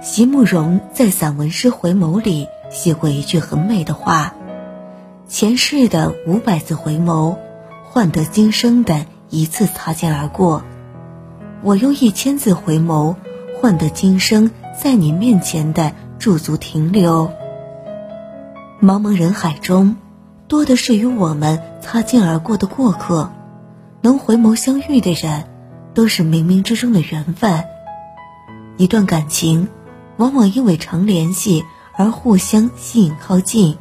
席慕容在散文诗《回眸》里写过一句很美的话：“前世的五百次回眸，换得今生的一次擦肩而过。我用一千次回眸，换得今生在你面前的驻足停留。茫茫人海中，多的是与我们擦肩而过的过客，能回眸相遇的人，都是冥冥之中的缘分。一段感情。”往往因为常联系而互相吸引靠近，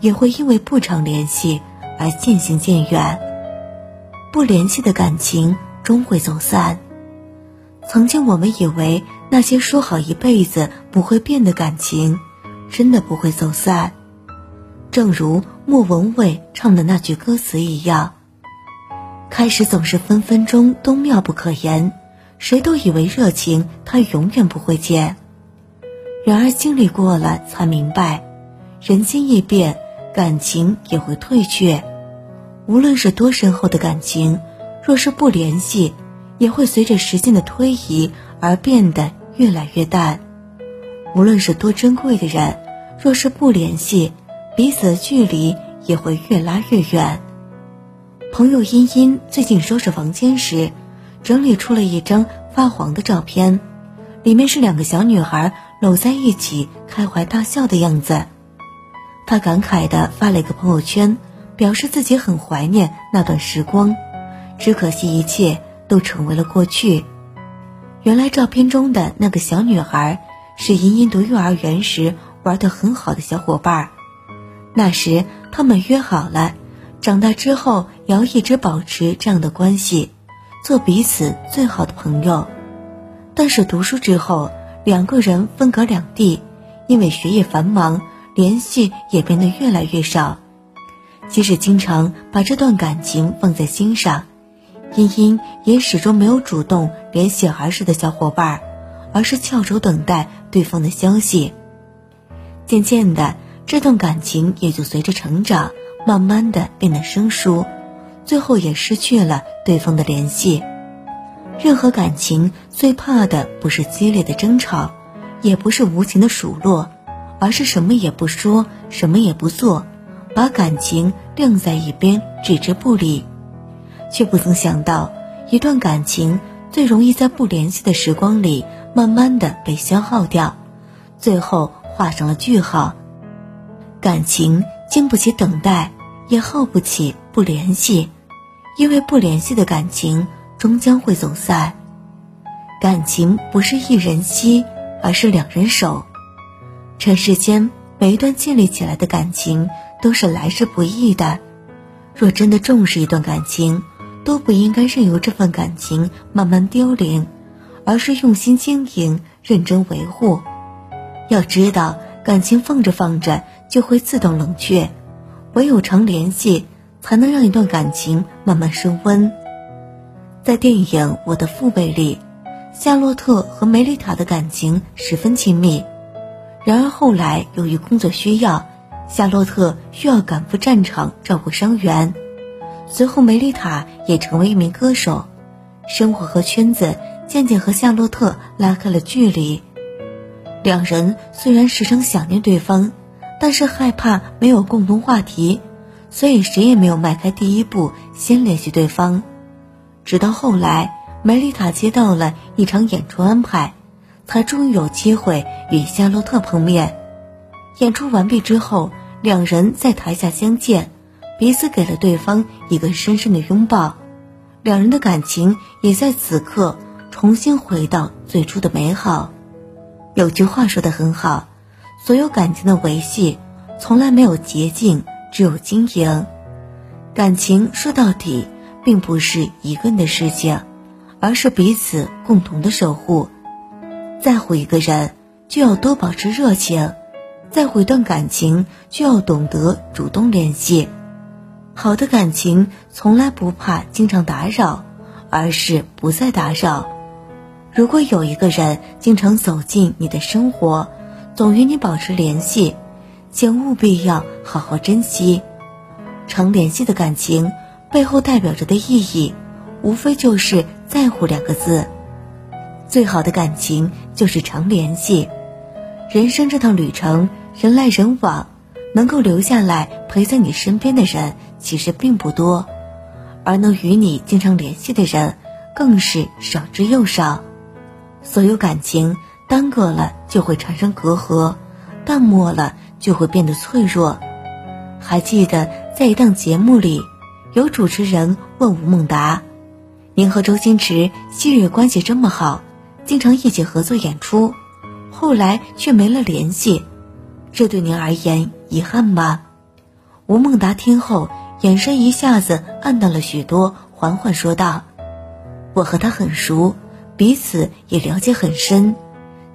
也会因为不常联系而渐行渐远。不联系的感情终会走散。曾经我们以为那些说好一辈子不会变的感情，真的不会走散。正如莫文蔚唱的那句歌词一样：“开始总是分分钟都妙不可言，谁都以为热情它永远不会减。”然而经历过了，才明白，人心易变，感情也会退却。无论是多深厚的感情，若是不联系，也会随着时间的推移而变得越来越淡。无论是多珍贵的人，若是不联系，彼此的距离也会越拉越远。朋友茵茵最近收拾房间时，整理出了一张发黄的照片，里面是两个小女孩。搂在一起开怀大笑的样子，他感慨地发了一个朋友圈，表示自己很怀念那段时光，只可惜一切都成为了过去。原来照片中的那个小女孩是莹莹读幼儿园时玩得很好的小伙伴，那时他们约好了，长大之后要一直保持这样的关系，做彼此最好的朋友。但是读书之后。两个人分隔两地，因为学业繁忙，联系也变得越来越少。即使经常把这段感情放在心上，茵茵也始终没有主动联系儿时的小伙伴，而是翘首等待对方的消息。渐渐的，这段感情也就随着成长，慢慢的变得生疏，最后也失去了对方的联系。任何感情最怕的不是激烈的争吵，也不是无情的数落，而是什么也不说，什么也不做，把感情晾在一边，置之不理。却不曾想到，一段感情最容易在不联系的时光里，慢慢的被消耗掉，最后画上了句号。感情经不起等待，也耗不起不联系，因为不联系的感情。终将会走散。感情不是一人惜，而是两人守。尘世间每一段建立起来的感情都是来之不易的。若真的重视一段感情，都不应该任由这份感情慢慢凋零，而是用心经营，认真维护。要知道，感情放着放着就会自动冷却，唯有常联系，才能让一段感情慢慢升温。在电影《我的父辈》里，夏洛特和梅丽塔的感情十分亲密。然而后来由于工作需要，夏洛特需要赶赴战场照顾伤员，随后梅丽塔也成为一名歌手，生活和圈子渐渐和夏洛特拉开了距离。两人虽然时常想念对方，但是害怕没有共同话题，所以谁也没有迈开第一步先联系对方。直到后来，梅丽塔接到了一场演出安排，才终于有机会与夏洛特碰面。演出完毕之后，两人在台下相见，彼此给了对方一个深深的拥抱，两人的感情也在此刻重新回到最初的美好。有句话说的很好，所有感情的维系，从来没有捷径，只有经营。感情说到底。并不是一个人的事情，而是彼此共同的守护。在乎一个人，就要多保持热情；在乎一段感情，就要懂得主动联系。好的感情从来不怕经常打扰，而是不再打扰。如果有一个人经常走进你的生活，总与你保持联系，请务必要好好珍惜。常联系的感情。背后代表着的意义，无非就是在乎两个字。最好的感情就是常联系。人生这趟旅程，人来人往，能够留下来陪在你身边的人其实并不多，而能与你经常联系的人，更是少之又少。所有感情耽搁了就会产生隔阂，淡漠了就会变得脆弱。还记得在一档节目里，有主持人问吴孟达：“您和周星驰昔日关系这么好，经常一起合作演出。”后来却没了联系，这对您而言遗憾吗？吴孟达听后，眼神一下子暗淡了许多，缓缓说道：“我和他很熟，彼此也了解很深。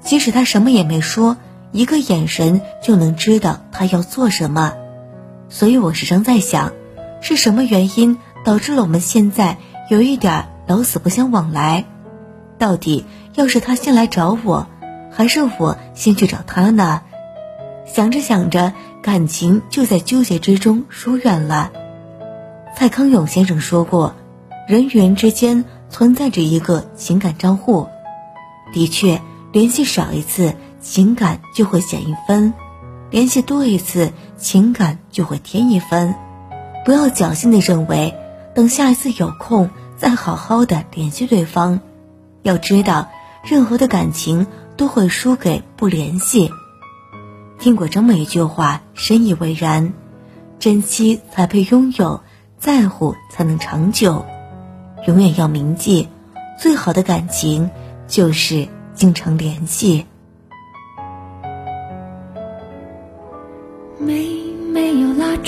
即使他什么也没说，一个眼神就能知道他要做什么。所以我时常在想，是什么原因导致了我们现在有一点老死不相往来？到底要是他先来找我？”还是我先去找他呢？想着想着，感情就在纠结之中疏远了。蔡康永先生说过：“人与人之间存在着一个情感账户，的确，联系少一次，情感就会减一分；联系多一次，情感就会添一分。不要侥幸的认为，等下一次有空再好好的联系对方。要知道，任何的感情。”都会输给不联系。听过这么一句话，深以为然：珍惜才配拥有，在乎才能长久。永远要铭记，最好的感情就是经常联系。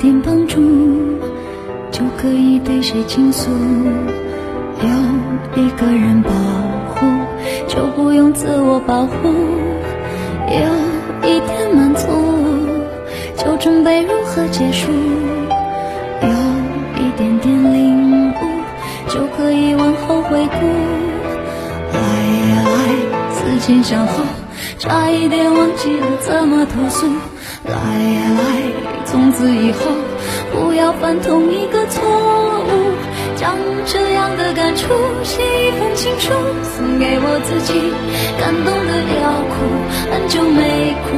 点帮助，就可以对谁倾诉？有一个人保护，就不用自我保护。有一点满足，就准备如何结束。有一点点领悟，就可以往后回顾。来呀来，思前想后，差一点忘记了怎么投诉。来来，从此以后不要犯同一个错误。将这样的感触写一封情书，送给我自己，感动得要哭，很久没哭，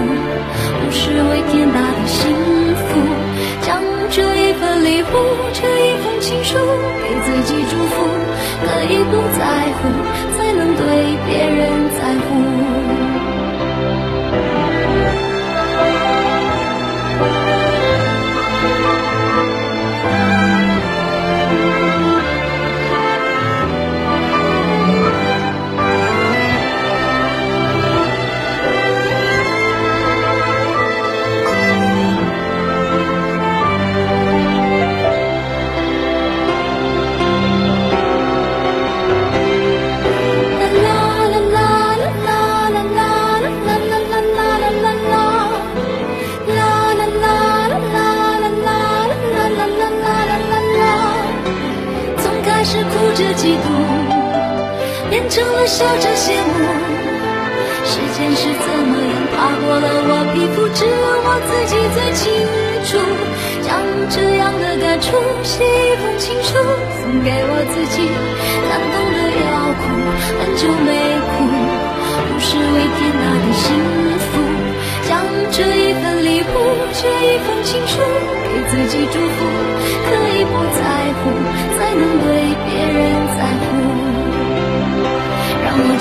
笑着羡慕，时间是怎么样爬过了我皮肤，只有我自己最清楚。将这样的感触写一封情书，送给我自己，感动的要哭，很久没哭，不是为天大的幸福。将这一份礼物，这一封情书，给自己祝福，可以不在乎，才能对别人在乎。